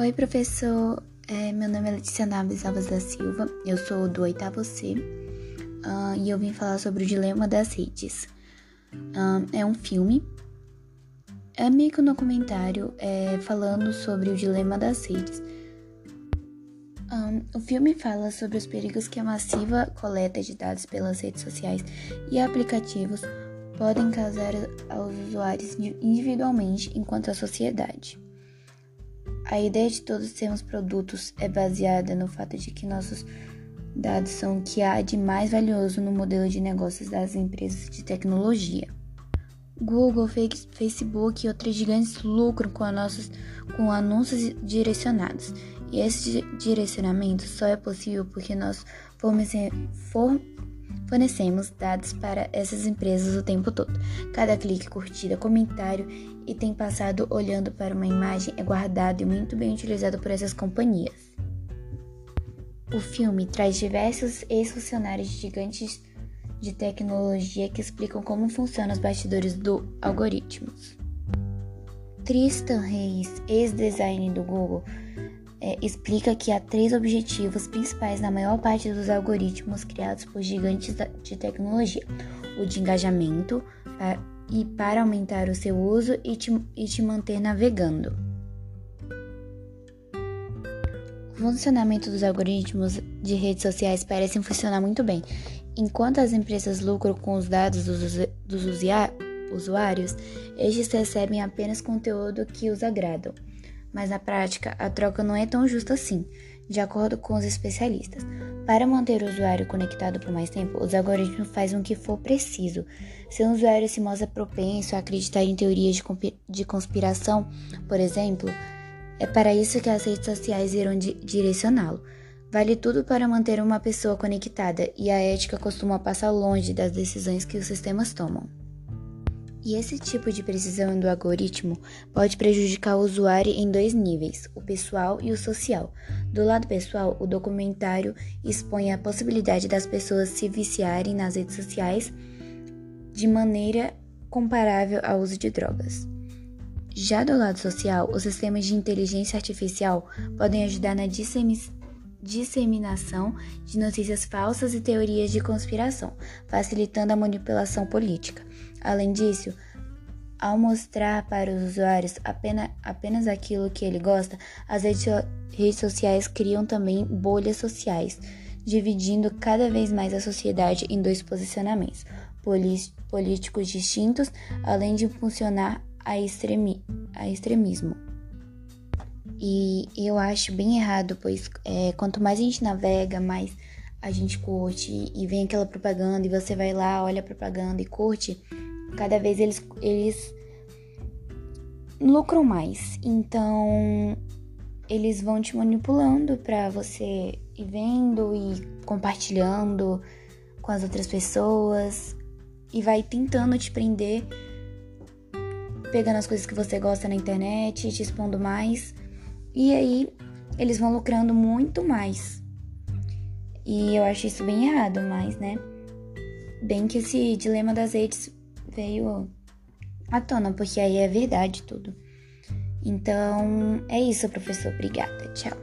Oi, professor. É, meu nome é Letícia Naves Alves da Silva, eu sou do oitavo C uh, e eu vim falar sobre o Dilema das Redes. Uh, é um filme, é meio que um documentário é, falando sobre o dilema das redes. Um, o filme fala sobre os perigos que a massiva coleta de dados pelas redes sociais e aplicativos podem causar aos usuários individualmente enquanto à sociedade. A ideia de todos termos produtos é baseada no fato de que nossos dados são o que há de mais valioso no modelo de negócios das empresas de tecnologia. Google, Facebook e outros gigantes lucram com, nossos, com anúncios direcionados. E esse direcionamento só é possível porque nós fornecemos dados para essas empresas o tempo todo. Cada clique, curtida, comentário e tem passado olhando para uma imagem é guardado e muito bem utilizado por essas companhias. O filme traz diversos ex-funcionários gigantes de tecnologia que explicam como funcionam os bastidores do algoritmos. Tristan Reis, ex-designer do Google, é, explica que há três objetivos principais na maior parte dos algoritmos criados por gigantes de tecnologia: o de engajamento e para aumentar o seu uso e te, e te manter navegando. O funcionamento dos algoritmos de redes sociais parece funcionar muito bem. Enquanto as empresas lucram com os dados dos, dos usuários, estes recebem apenas conteúdo que os agradam mas na prática a troca não é tão justa assim, de acordo com os especialistas. Para manter o usuário conectado por mais tempo, os algoritmos fazem o que for preciso. Se um usuário se mostra propenso a acreditar em teorias de conspiração, por exemplo, é para isso que as redes sociais irão direcioná-lo. Vale tudo para manter uma pessoa conectada e a ética costuma passar longe das decisões que os sistemas tomam. E esse tipo de precisão do algoritmo pode prejudicar o usuário em dois níveis, o pessoal e o social. Do lado pessoal, o documentário expõe a possibilidade das pessoas se viciarem nas redes sociais de maneira comparável ao uso de drogas. Já do lado social, os sistemas de inteligência artificial podem ajudar na disseminação de notícias falsas e teorias de conspiração, facilitando a manipulação política. Além disso, ao mostrar para os usuários apenas, apenas aquilo que ele gosta, as redes, redes sociais criam também bolhas sociais, dividindo cada vez mais a sociedade em dois posicionamentos políticos distintos, além de funcionar a, extremi, a extremismo. E eu acho bem errado, pois é, quanto mais a gente navega, mais a gente curte e vem aquela propaganda e você vai lá, olha a propaganda e curte cada vez eles, eles lucram mais. Então, eles vão te manipulando para você ir vendo e compartilhando com as outras pessoas e vai tentando te prender, pegando as coisas que você gosta na internet, te expondo mais. E aí eles vão lucrando muito mais. E eu acho isso bem errado, mas, né? Bem que esse dilema das redes veio à tona, porque aí é verdade tudo. Então, é isso, professor. Obrigada. Tchau.